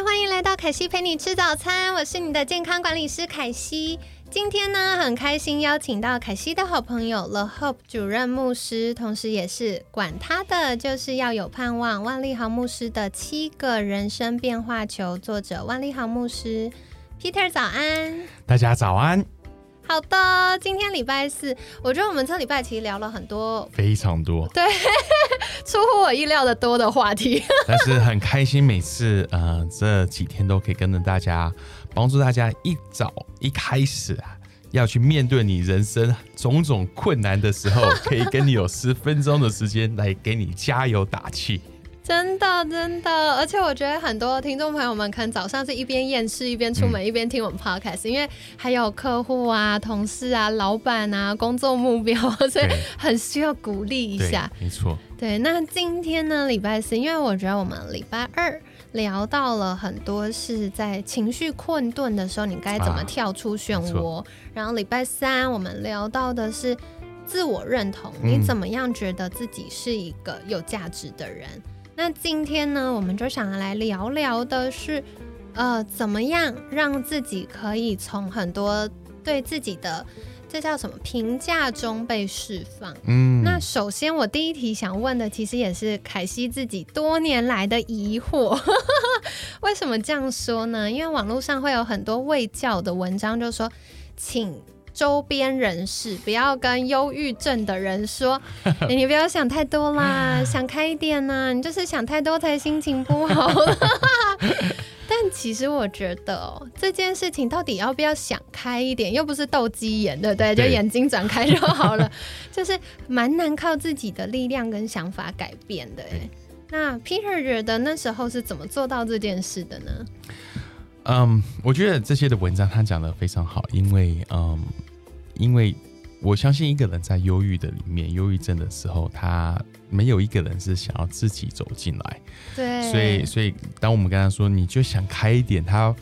欢迎来到凯西陪你吃早餐，我是你的健康管理师凯西。今天呢，很开心邀请到凯西的好朋友 The Hope 主任牧师，同时也是管他的就是要有盼望万利豪牧师的七个人生变化球作者万利豪牧师 Peter 早安，大家早安。好的，今天礼拜四，我觉得我们这礼拜其实聊了很多，非常多，对，出乎我意料的多的话题。但是很开心，每次呃这几天都可以跟着大家，帮助大家一早一开始啊，要去面对你人生种种困难的时候，可以跟你有十分钟的时间来给你加油打气。真的，真的，而且我觉得很多听众朋友们可能早上是一边验视一边出门一边听我们 podcast，因为还有客户啊、同事啊、老板啊、工作目标，所以很需要鼓励一下。没错。对，那今天呢，礼拜四，因为我觉得我们礼拜二聊到了很多是在情绪困顿的时候，你该怎么跳出漩涡。然后礼拜三我们聊到的是自我认同，你怎么样觉得自己是一个有价值的人。那今天呢，我们就想来聊聊的是，呃，怎么样让自己可以从很多对自己的这叫什么评价中被释放。嗯，那首先我第一题想问的，其实也是凯西自己多年来的疑惑。为什么这样说呢？因为网络上会有很多未教的文章，就说，请。周边人士不要跟忧郁症的人说，你不要想太多啦，想开一点呐，你就是想太多才心情不好。但其实我觉得这件事情到底要不要想开一点，又不是斗鸡眼，对不对？就眼睛转开就好了，就是蛮难靠自己的力量跟想法改变的。哎，那 Peter 觉得那时候是怎么做到这件事的呢？嗯，我觉得这些的文章他讲的非常好，因为嗯，因为我相信一个人在忧郁的里面，忧郁症的时候，他没有一个人是想要自己走进来，对，所以所以当我们跟他说你就想开一点，他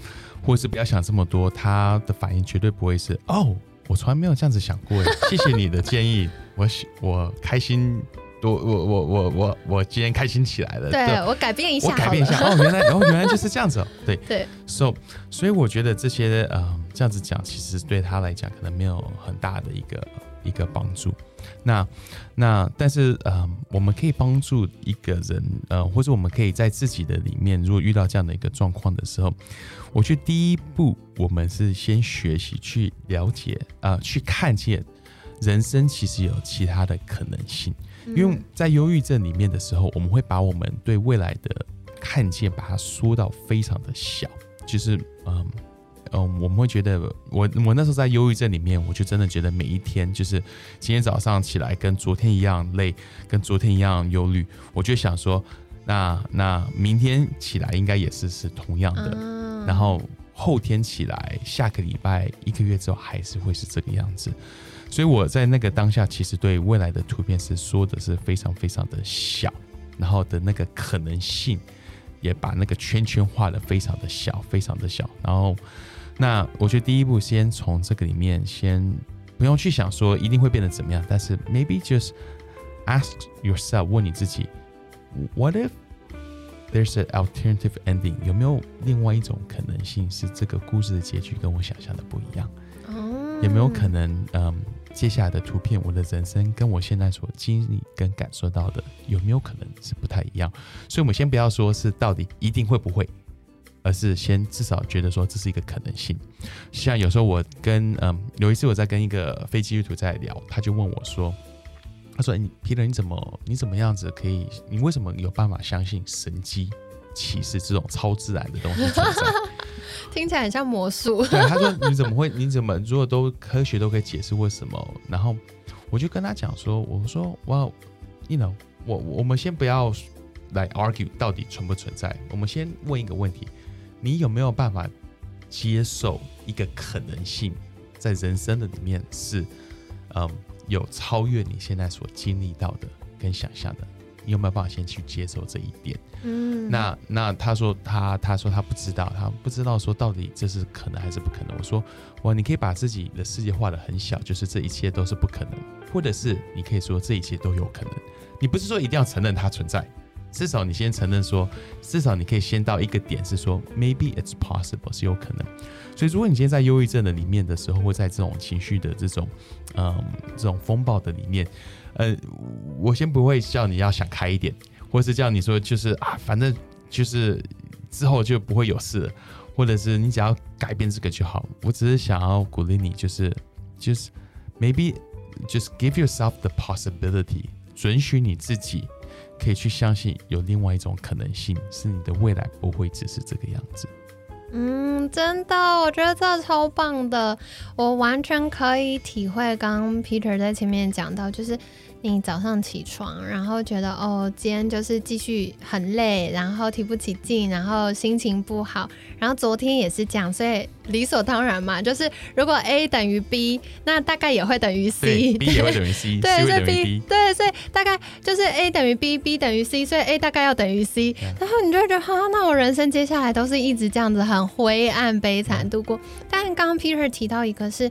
或是不要想这么多，他的反应绝对不会是哦，我从来没有这样子想过，谢谢你的建议，我我开心。我我我我我我今天开心起来了，对我改变一下，我改变一下哦，原来哦原来就是这样子，哦对。对，so 所以我觉得这些呃这样子讲，其实对他来讲可能没有很大的一个一个帮助。那那但是呃我们可以帮助一个人呃或者我们可以在自己的里面，如果遇到这样的一个状况的时候，我觉得第一步我们是先学习去了解啊，去看见人生其实有其他的可能性。因为在忧郁症里面的时候，我们会把我们对未来的看见，把它缩到非常的小。就是嗯嗯，我们会觉得，我我那时候在忧郁症里面，我就真的觉得每一天，就是今天早上起来跟昨天一样累，跟昨天一样忧虑。我就想说，那那明天起来应该也是是同样的，然后后天起来，下个礼拜一个月之后还是会是这个样子。所以我在那个当下，其实对未来的图片是说的是非常非常的小，然后的那个可能性也把那个圈圈画的非常的小，非常的小。然后，那我觉得第一步先从这个里面先不用去想说一定会变得怎么样，但是 maybe just ask yourself 问你自己，What if there's an alternative ending？有没有另外一种可能性是这个故事的结局跟我想象的不一样？有没有可能，嗯？接下来的图片，我的人生跟我现在所经历跟感受到的有没有可能是不太一样？所以，我们先不要说是到底一定会不会，而是先至少觉得说这是一个可能性。像有时候我跟嗯，有一次我在跟一个非基督徒在聊，他就问我说：“他说，你皮特，你怎么你怎么样子可以？你为什么有办法相信神机启示这种超自然的东西存在？” 听起来很像魔术。对，他说：“你怎么会？你怎么如果都科学都可以解释为什么？”然后我就跟他讲说：“我说，哇，you know，我我们先不要来 argue 到底存不存在，我们先问一个问题：你有没有办法接受一个可能性，在人生的里面是，嗯，有超越你现在所经历到的跟想象的。你有没有办法先去接受这一点？嗯，那那他说他他说他不知道，他不知道说到底这是可能还是不可能。我说哇，你可以把自己的世界画的很小，就是这一切都是不可能，或者是你可以说这一切都有可能。你不是说一定要承认它存在，至少你先承认说，至少你可以先到一个点是说，maybe it's possible 是有可能。所以如果你今天在忧郁症的里面的时候，或在这种情绪的这种嗯这种风暴的里面。呃，我先不会叫你要想开一点，或是叫你说就是啊，反正就是之后就不会有事，或者是你只要改变这个就好。我只是想要鼓励你，就是就是 maybe just give yourself the possibility，准许你自己可以去相信有另外一种可能性，是你的未来不会只是这个样子。嗯，真的，我觉得这超棒的，我完全可以体会。刚刚 Peter 在前面讲到，就是。你早上起床，然后觉得哦，今天就是继续很累，然后提不起劲，然后心情不好，然后昨天也是这样，所以理所当然嘛，就是如果 A 等于 B，那大概也会等于 C，B 也会等于 C，对，所以 B，对，所以大概就是 A 等于 B，B 等于 C，所以 A 大概要等于 C，然后你就会觉得哈，那我人生接下来都是一直这样子很灰暗悲惨度过。但刚刚 Peter 提到一个是。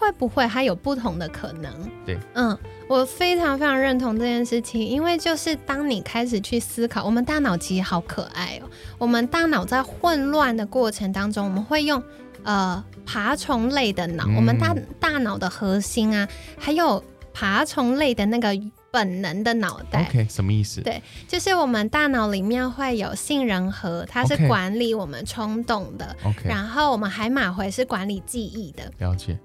会不会还有不同的可能？对，嗯，我非常非常认同这件事情，因为就是当你开始去思考，我们大脑其实好可爱哦。我们大脑在混乱的过程当中，我们会用呃爬虫类的脑，我们大大脑的核心啊，还有爬虫类的那个本能的脑袋。OK，什么意思？对，就是我们大脑里面会有杏仁核，它是管理我们冲动的。OK，然后我们海马回是管理记忆的。了解。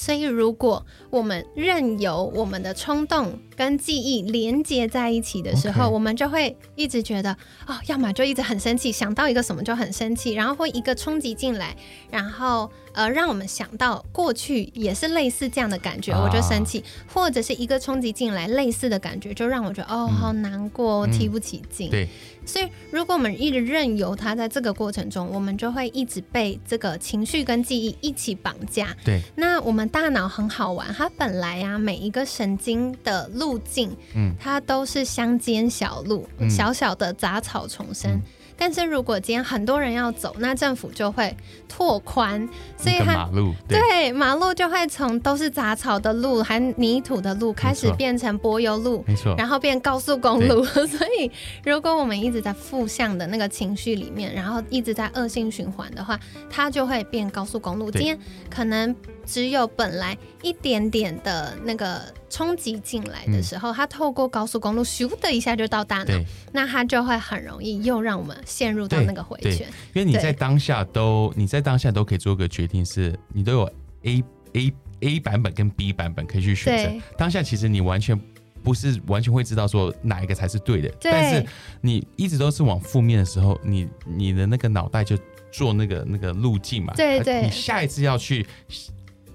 所以，如果我们任由我们的冲动跟记忆连接在一起的时候，我们就会一直觉得，哦，要么就一直很生气，想到一个什么就很生气，然后会一个冲击进来，然后。呃，让我们想到过去也是类似这样的感觉，我就生气，或者是一个冲击进来类似的感觉，就让我觉得哦，好难过，提不起劲。对，所以如果我们一直任由它在这个过程中，我们就会一直被这个情绪跟记忆一起绑架。对，那我们大脑很好玩，它本来呀每一个神经的路径，嗯，它都是乡间小路，小小的杂草丛生。但是如果今天很多人要走，那政府就会拓宽，所以它马路对马路就会从都是杂草的路，还泥土的路，开始变成柏油路，没错，然后变高速公路。所以如果我们一直在负向的那个情绪里面，然后一直在恶性循环的话，它就会变高速公路。今天可能。只有本来一点点的那个冲击进来的时候，它透过高速公路咻的一下就到大脑，那它就会很容易又让我们陷入到那个回圈。因为你在当下都你在当下都可以做个决定，是你都有 A A A 版本跟 B 版本可以去选择。当下其实你完全不是完全会知道说哪一个才是对的，但是你一直都是往负面的时候，你你的那个脑袋就做那个那个路径嘛。对对，你下一次要去。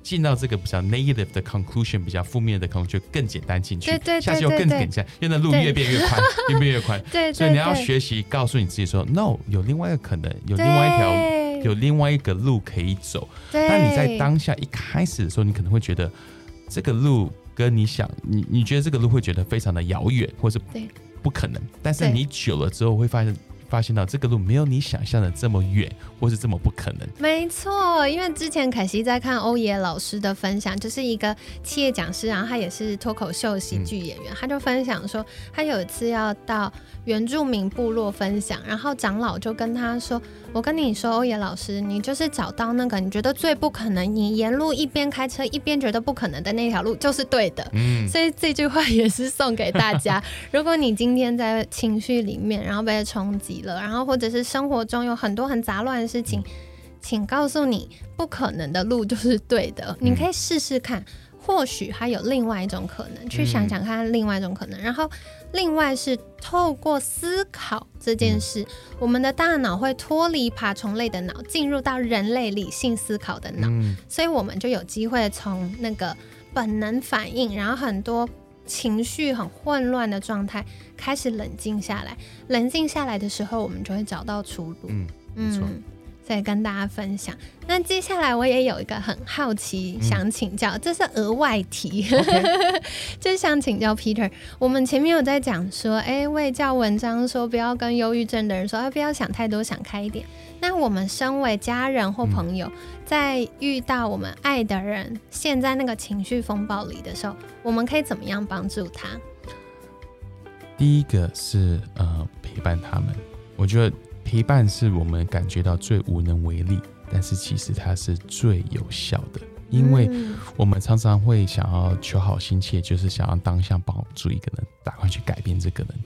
进到这个比较 negative 的 conclusion，比较负面的 conclusion 就更简单进去，对对下次又更简单，因为那路越变越宽，越变越宽。对，所以你要学习告诉你自己说，no，有另外一个可能，有另外一条，有另外一个路可以走。但你在当下一开始的时候，你可能会觉得这个路跟你想，你你觉得这个路会觉得非常的遥远，或是不可能。但是你久了之后会发现。发现到这个路没有你想象的这么远，或是这么不可能。没错，因为之前凯西在看欧野老师的分享，就是一个企业讲师，然后他也是脱口秀喜剧演员，他就分享说，他有一次要到原住民部落分享，然后长老就跟他说。我跟你说，欧野老师，你就是找到那个你觉得最不可能，你沿路一边开车一边觉得不可能的那条路就是对的。嗯，所以这句话也是送给大家。如果你今天在情绪里面，然后被冲击了，然后或者是生活中有很多很杂乱的事情，请告诉你，不可能的路就是对的。你可以试试看。或许还有另外一种可能，去想想看另外一种可能。然后，另外是透过思考这件事，我们的大脑会脱离爬虫类的脑，进入到人类理性思考的脑，所以我们就有机会从那个本能反应，然后很多情绪很混乱的状态开始冷静下来。冷静下来的时候，我们就会找到出路。嗯，没错。所以跟大家分享。那接下来我也有一个很好奇，想请教，这是额外题，就是想请教 Peter。我们前面有在讲说，哎，为教文章说不要跟忧郁症的人说，不要想太多，想开一点。那我们身为家人或朋友，在遇到我们爱的人陷在那个情绪风暴里的时候，我们可以怎么样帮助他？第一个是呃陪伴他们，我觉得陪伴是我们感觉到最无能为力，但是其实它是最有效的，因为我们常常会想要求好心切，就是想要当下帮助一个人，赶快去改变这个人。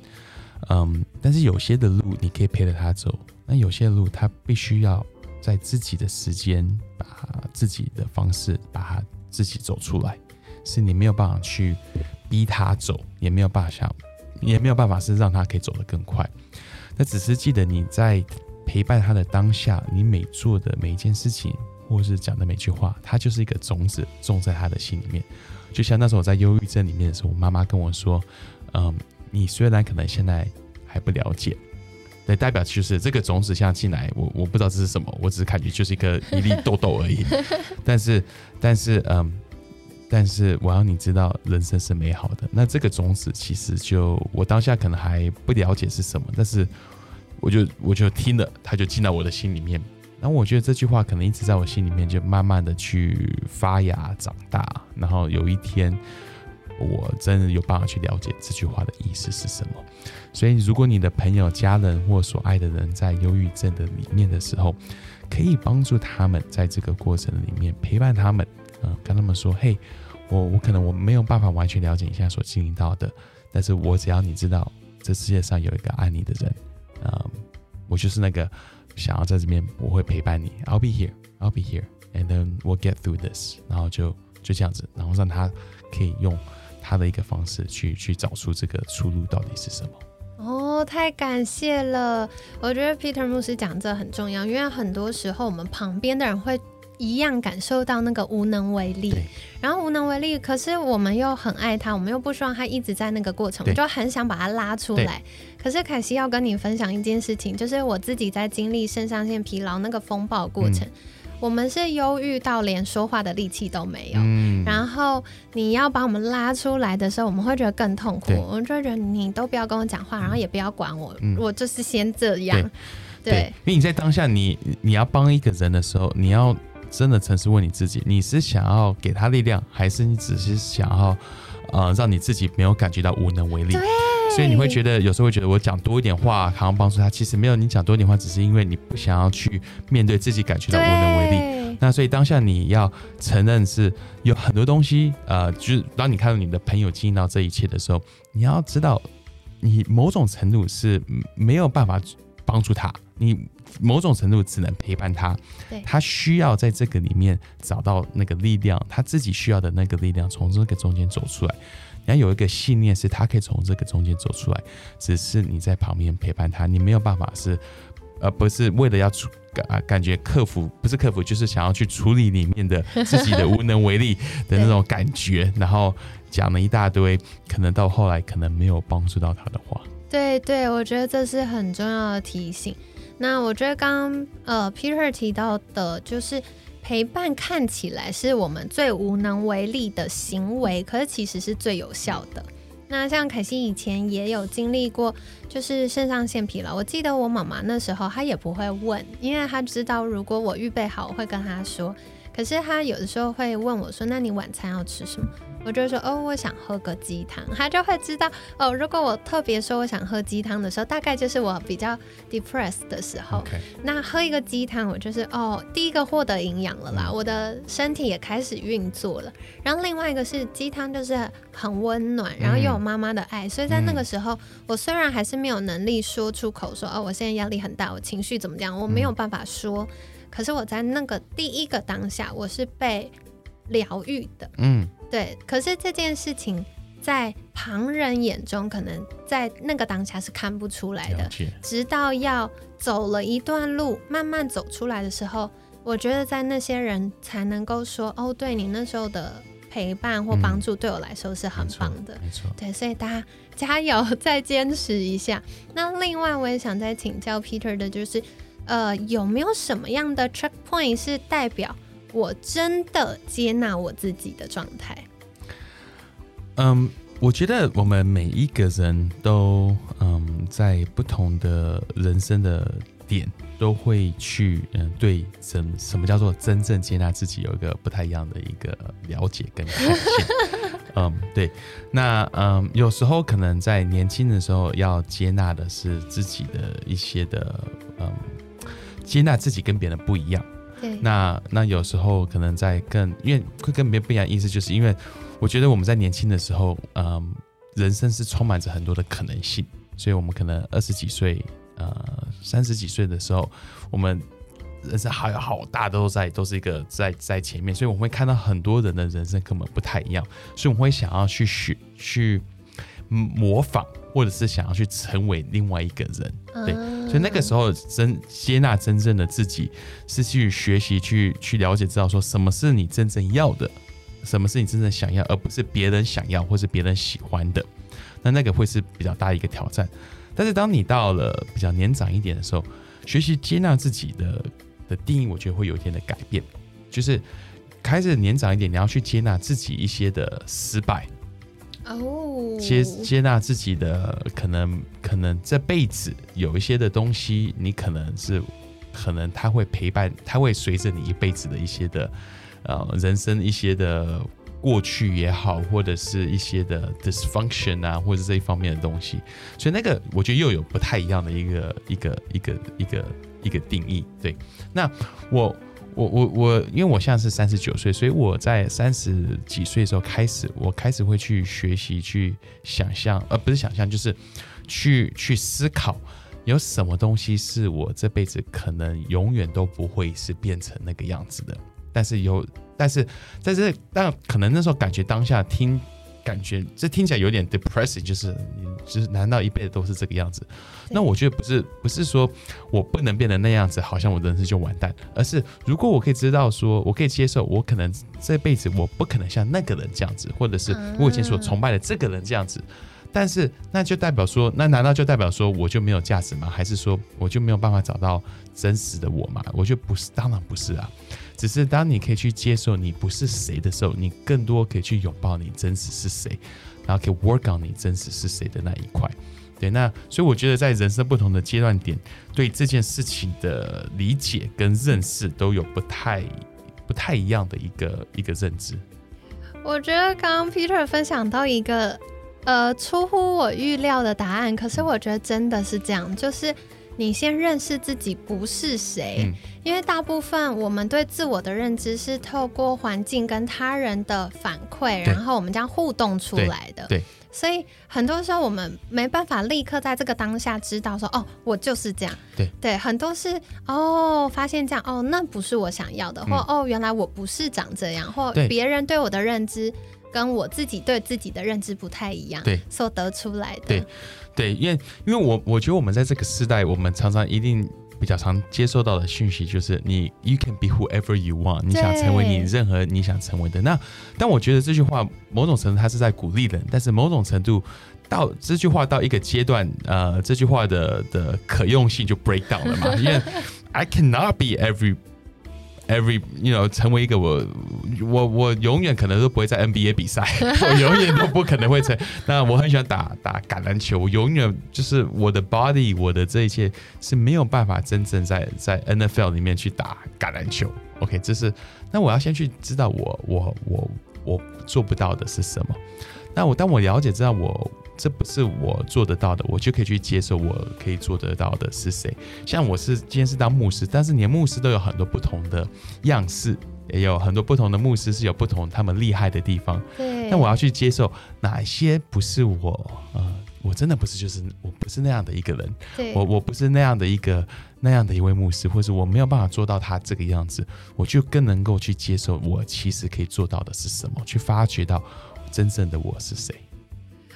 嗯，但是有些的路你可以陪着他走，那有些路他必须要在自己的时间，把自己的方式把他自己走出来，是你没有办法去逼他走，也没有办法想。也没有办法是让他可以走得更快，那只是记得你在陪伴他的当下，你每做的每一件事情，或是讲的每句话，它就是一个种子种在他的心里面。就像那时候我在忧郁症里面的时候，我妈妈跟我说：“嗯，你虽然可能现在还不了解，对，代表就是这个种子像进来，我我不知道这是什么，我只是感觉就是一个一粒豆豆而已。但是，但是，嗯。”但是我要你知道，人生是美好的。那这个种子其实就我当下可能还不了解是什么，但是我就我就听了，它就进到我的心里面。然后我觉得这句话可能一直在我心里面，就慢慢的去发芽长大。然后有一天，我真的有办法去了解这句话的意思是什么。所以，如果你的朋友、家人或所爱的人在忧郁症的里面的时候，可以帮助他们在这个过程里面陪伴他们。嗯，跟他们说，嘿，我我可能我没有办法完全了解你现在所经历到的，但是我只要你知道，这世界上有一个爱你的人，嗯，我就是那个想要在这边，我会陪伴你，I'll be here，I'll be here，and then we'll get through this，然后就就这样子，然后让他可以用他的一个方式去去找出这个出路到底是什么。哦，太感谢了，我觉得 Peter 牧师讲这很重要，因为很多时候我们旁边的人会。一样感受到那个无能为力，然后无能为力，可是我们又很爱他，我们又不希望他一直在那个过程，我就很想把他拉出来。可是凯西要跟你分享一件事情，就是我自己在经历肾上腺疲劳那个风暴过程，我们是忧郁到连说话的力气都没有。然后你要把我们拉出来的时候，我们会觉得更痛苦，我们就觉得你都不要跟我讲话，然后也不要管我，我就是先这样。对，因为你在当下，你你要帮一个人的时候，你要。真的诚实问你自己，你是想要给他力量，还是你只是想要，呃，让你自己没有感觉到无能为力？所以你会觉得有时候会觉得我讲多一点话，好像帮助他。其实没有，你讲多一点话，只是因为你不想要去面对自己感觉到无能为力。那所以当下你要承认是有很多东西，呃，就是当你看到你的朋友经历到这一切的时候，你要知道，你某种程度是没有办法帮助他，你。某种程度只能陪伴他，他需要在这个里面找到那个力量，他自己需要的那个力量，从这个中间走出来。你要有一个信念，是他可以从这个中间走出来，只是你在旁边陪伴他，你没有办法是，呃，不是为了要处感感觉克服，不是克服，就是想要去处理里面的 自己的无能为力的那种感觉，然后讲了一大堆，可能到后来可能没有帮助到他的话。对对，我觉得这是很重要的提醒。那我觉得刚刚呃，Peter 提到的，就是陪伴看起来是我们最无能为力的行为，可是其实是最有效的。那像凯欣以前也有经历过，就是肾上腺疲劳。我记得我妈妈那时候她也不会问，因为她知道如果我预备好，我会跟她说。可是他有的时候会问我说：“那你晚餐要吃什么？”我就说哦，我想喝个鸡汤，他就会知道哦。如果我特别说我想喝鸡汤的时候，大概就是我比较 depressed 的时候。那喝一个鸡汤，我就是哦，第一个获得营养了啦，我的身体也开始运作了。然后另外一个是鸡汤就是很温暖，然后又有妈妈的爱，所以在那个时候，我虽然还是没有能力说出口说哦，我现在压力很大，我情绪怎么样，我没有办法说。可是我在那个第一个当下，我是被疗愈的。嗯。对，可是这件事情在旁人眼中，可能在那个当下是看不出来的。直到要走了一段路，慢慢走出来的时候，我觉得在那些人才能够说：“哦，对你那时候的陪伴或帮助，对我来说是很棒的。”没错，对，所以大家加油，再坚持一下。那另外，我也想再请教 Peter 的就是。呃，有没有什么样的 checkpoint 是代表我真的接纳我自己的状态？嗯，我觉得我们每一个人都嗯，在不同的人生的点，都会去嗯，对什什么叫做真正接纳自己，有一个不太一样的一个了解跟看见。嗯，对。那嗯，有时候可能在年轻的时候，要接纳的是自己的一些的嗯，接纳自己跟别人不一样。对。那那有时候可能在更，因为会跟别人不一样，意思就是因为。我觉得我们在年轻的时候，嗯，人生是充满着很多的可能性，所以我们可能二十几岁，呃，三十几岁的时候，我们人生还有好大都在都是一个在在前面，所以我们会看到很多人的人生根本不太一样，所以我们会想要去学去模仿，或者是想要去成为另外一个人，对，所以那个时候真接纳真正的自己，是去学习去去了解，知道说什么是你真正要的。什么是你真正想要，而不是别人想要或是别人喜欢的，那那个会是比较大一个挑战。但是当你到了比较年长一点的时候，学习接纳自己的的定义，我觉得会有一天的改变。就是开始年长一点，你要去接纳自己一些的失败，哦，接接纳自己的可能可能这辈子有一些的东西，你可能是可能他会陪伴，他会随着你一辈子的一些的。呃，人生一些的过去也好，或者是一些的 dysfunction 啊，或者这一方面的东西，所以那个我觉得又有不太一样的一个一个一个一个一个定义。对，那我我我我，因为我现在是三十九岁，所以我在三十几岁的时候开始，我开始会去学习，去想象，而不是想象，就是去去思考，有什么东西是我这辈子可能永远都不会是变成那个样子的。但是有，但是在这，但可能那时候感觉当下听，感觉这听起来有点 depressing，就是你，就是难道一辈子都是这个样子？那我觉得不是，不是说我不能变得那样子，好像我的人生就完蛋，而是如果我可以知道，说我可以接受，我可能这辈子我不可能像那个人这样子，或者是我以前所崇拜的这个人这样子，但是那就代表说，那难道就代表说我就没有价值吗？还是说我就没有办法找到真实的我吗？我觉得不是，当然不是啊。只是当你可以去接受你不是谁的时候，你更多可以去拥抱你真实是谁，然后可以 work on 你真实是谁的那一块。对，那所以我觉得在人生不同的阶段点，对这件事情的理解跟认识都有不太不太一样的一个一个认知。我觉得刚刚 Peter 分享到一个呃出乎我预料的答案，可是我觉得真的是这样，就是。你先认识自己不是谁，因为大部分我们对自我的认知是透过环境跟他人的反馈，然后我们这样互动出来的。对，所以很多时候我们没办法立刻在这个当下知道说，哦，我就是这样。对对，很多是哦，发现这样哦，那不是我想要的，或哦，原来我不是长这样，或别人对我的认知跟我自己对自己的认知不太一样，对，所得出来的。对。对，因为因为我我觉得我们在这个时代，我们常常一定比较常接受到的讯息就是你 you can be whoever you want，你想成为你任何你想成为的。那但我觉得这句话某种程度它是在鼓励人，但是某种程度到这句话到一个阶段，呃，这句话的的可用性就 break down 了嘛，因为 I cannot be every。Every you know，成为一个我我我永远可能都不会在 NBA 比赛，我永远都不可能会成。那我很喜欢打打橄榄球，我永远就是我的 body，我的这一切是没有办法真正在在 NFL 里面去打橄榄球。OK，这是那我要先去知道我我我我做不到的是什么。那我当我了解知道我。这不是我做得到的，我就可以去接受我可以做得到的是谁。像我是今天是当牧师，但是连牧师都有很多不同的样式，也有很多不同的牧师是有不同他们厉害的地方。对，那我要去接受哪些不是我，呃，我真的不是，就是我不是那样的一个人。对，我我不是那样的一个那样的一位牧师，或者我没有办法做到他这个样子，我就更能够去接受我其实可以做到的是什么，去发掘到真正的我是谁。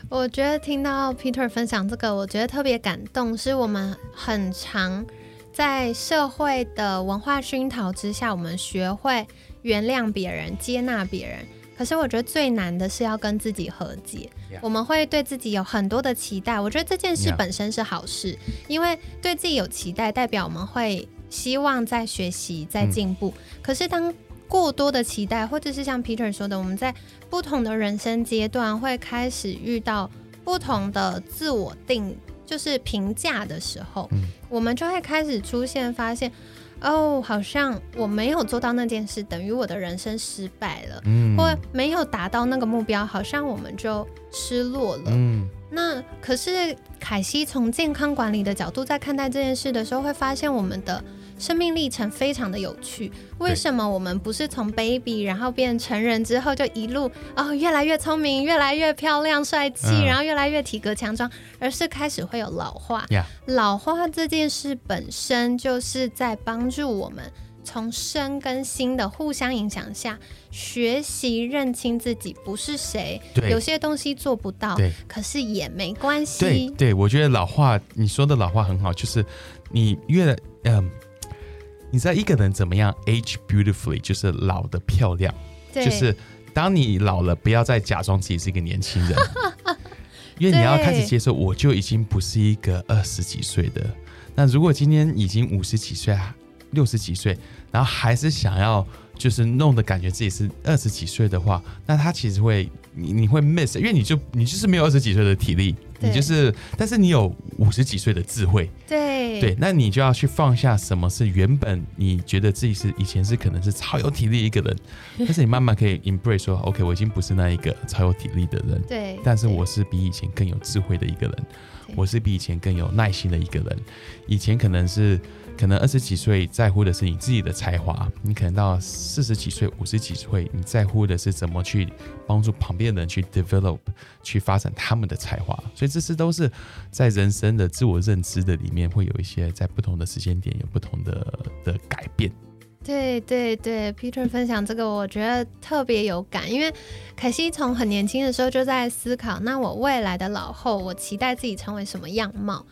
我觉得听到 Peter 分享这个，我觉得特别感动。是我们很常在社会的文化熏陶之下，我们学会原谅别人、接纳别人。可是我觉得最难的是要跟自己和解。我们会对自己有很多的期待。我觉得这件事本身是好事，因为对自己有期待，代表我们会。希望在学习、在进步。可是当过多的期待，或者是像 Peter 说的，我们在不同的人生阶段会开始遇到不同的自我定，就是评价的时候，我们就会开始出现发现。哦，好像我没有做到那件事，等于我的人生失败了，嗯，或没有达到那个目标，好像我们就失落了。嗯，那可是凯西从健康管理的角度在看待这件事的时候，会发现我们的。生命历程非常的有趣，为什么我们不是从 baby 然后变成人之后就一路哦越来越聪明，越来越漂亮帅气，然后越来越体格强壮，而是开始会有老化。老化这件事本身就是在帮助我们从生跟新的互相影响下学习认清自己不是谁，有些东西做不到，可是也没关系。对，对我觉得老化你说的老化很好，就是你越嗯。你知道一个人怎么样 age beautifully，就是老的漂亮，就是当你老了，不要再假装自己是一个年轻人，因为你要开始接受，我就已经不是一个二十几岁的。那如果今天已经五十几岁、六十几岁，然后还是想要就是弄的感觉自己是二十几岁的话，那他其实会你你会 miss，因为你就你就是没有二十几岁的体力。你就是，但是你有五十几岁的智慧，对。对，那你就要去放下什么是原本你觉得自己是以前是可能是超有体力一个人，但是你慢慢可以 embrace 说，OK，我已经不是那一个超有体力的人，对，但是我是比以前更有智慧的一个人，我是比以前更有耐心的一个人，以前可能是。可能二十几岁在乎的是你自己的才华，你可能到四十几岁、五十几岁，你在乎的是怎么去帮助旁边的人去 develop、去发展他们的才华。所以这些都是在人生的自我认知的里面，会有一些在不同的时间点有不同的的改变。对对对，Peter 分享这个，我觉得特别有感，因为凯西从很年轻的时候就在思考，那我未来的老后，我期待自己成为什么样貌？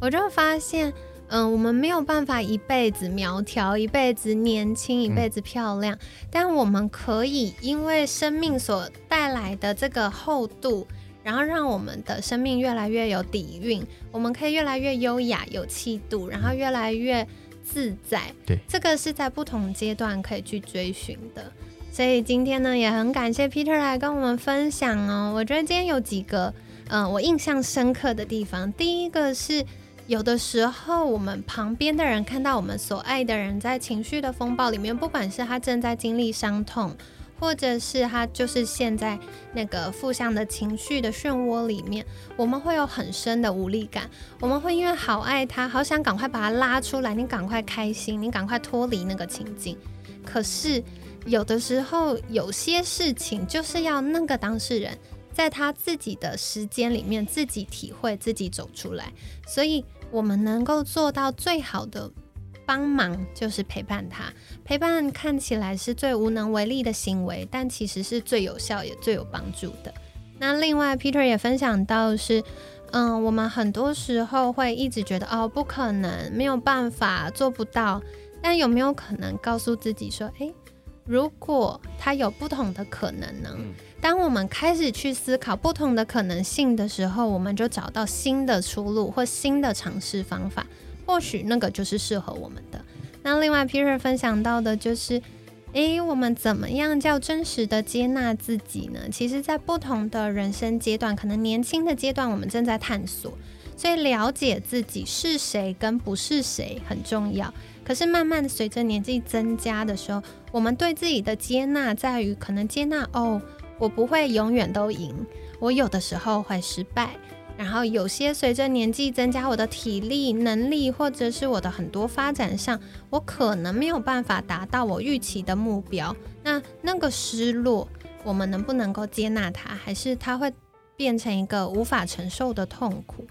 我就发现。嗯，我们没有办法一辈子苗条，一辈子年轻，一辈子漂亮。但我们可以因为生命所带来的这个厚度，然后让我们的生命越来越有底蕴。我们可以越来越优雅、有气度，然后越来越自在。对，这个是在不同阶段可以去追寻的。所以今天呢，也很感谢 Peter 来跟我们分享哦。我觉得今天有几个嗯，我印象深刻的地方。第一个是。有的时候，我们旁边的人看到我们所爱的人在情绪的风暴里面，不管是他正在经历伤痛，或者是他就是现在那个负向的情绪的漩涡里面，我们会有很深的无力感。我们会因为好爱他，好想赶快把他拉出来，你赶快开心，你赶快脱离那个情境。可是有的时候，有些事情就是要那个当事人在他自己的时间里面自己体会，自己走出来，所以。我们能够做到最好的帮忙，就是陪伴他。陪伴看起来是最无能为力的行为，但其实是最有效也最有帮助的。那另外，Peter 也分享到是，嗯，我们很多时候会一直觉得哦，不可能，没有办法，做不到。但有没有可能告诉自己说，诶，如果它有不同的可能呢？当我们开始去思考不同的可能性的时候，我们就找到新的出路或新的尝试方法，或许那个就是适合我们的。那另外，Peter 分享到的就是，诶，我们怎么样叫真实的接纳自己呢？其实，在不同的人生阶段，可能年轻的阶段我们正在探索，所以了解自己是谁跟不是谁很重要。可是，慢慢随着年纪增加的时候，我们对自己的接纳在于可能接纳哦。我不会永远都赢，我有的时候会失败，然后有些随着年纪增加，我的体力、能力或者是我的很多发展上，我可能没有办法达到我预期的目标。那那个失落，我们能不能够接纳它，还是它会变成一个无法承受的痛苦？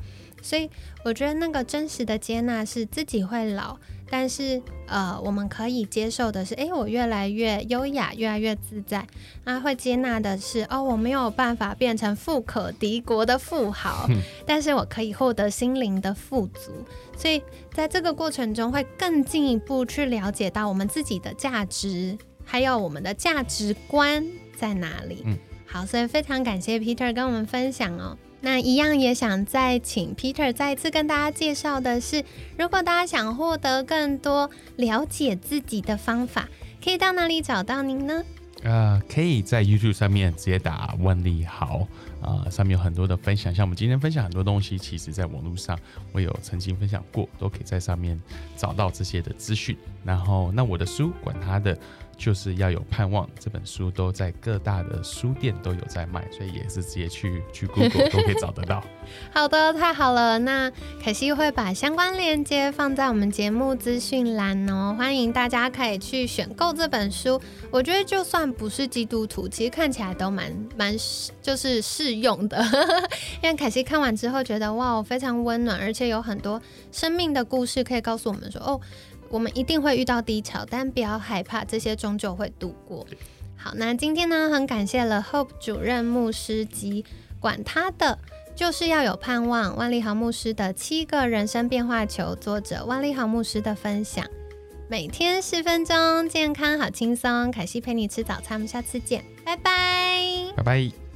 所以我觉得那个真实的接纳是自己会老。但是，呃，我们可以接受的是，诶，我越来越优雅，越来越自在。啊会接纳的是，哦，我没有办法变成富可敌国的富豪，但是我可以获得心灵的富足。所以，在这个过程中，会更进一步去了解到我们自己的价值，还有我们的价值观在哪里。好，所以非常感谢 Peter 跟我们分享哦。那一样也想再请 Peter 再次跟大家介绍的是，如果大家想获得更多了解自己的方法，可以到哪里找到您呢？呃，可以在 YouTube 上面直接打万利豪啊，上面有很多的分享，像我们今天分享很多东西，其实在网络上我有曾经分享过，都可以在上面找到这些的资讯。然后，那我的书，管他的。就是要有盼望，这本书都在各大的书店都有在卖，所以也是直接去去 Google 都可以找得到。好的，太好了。那凯西会把相关链接放在我们节目资讯栏哦，欢迎大家可以去选购这本书。我觉得就算不是基督徒，其实看起来都蛮蛮就是适用的，因为凯西看完之后觉得哇，非常温暖，而且有很多生命的故事可以告诉我们说哦。我们一定会遇到低潮，但不要害怕，这些终究会度过。好，那今天呢，很感谢了 Hope 主任牧师及管他的，就是要有盼望。万利豪牧师的七个人生变化球，作者万利豪牧师的分享。每天十分钟，健康好轻松。凯西陪你吃早餐，我们下次见，拜拜，拜拜。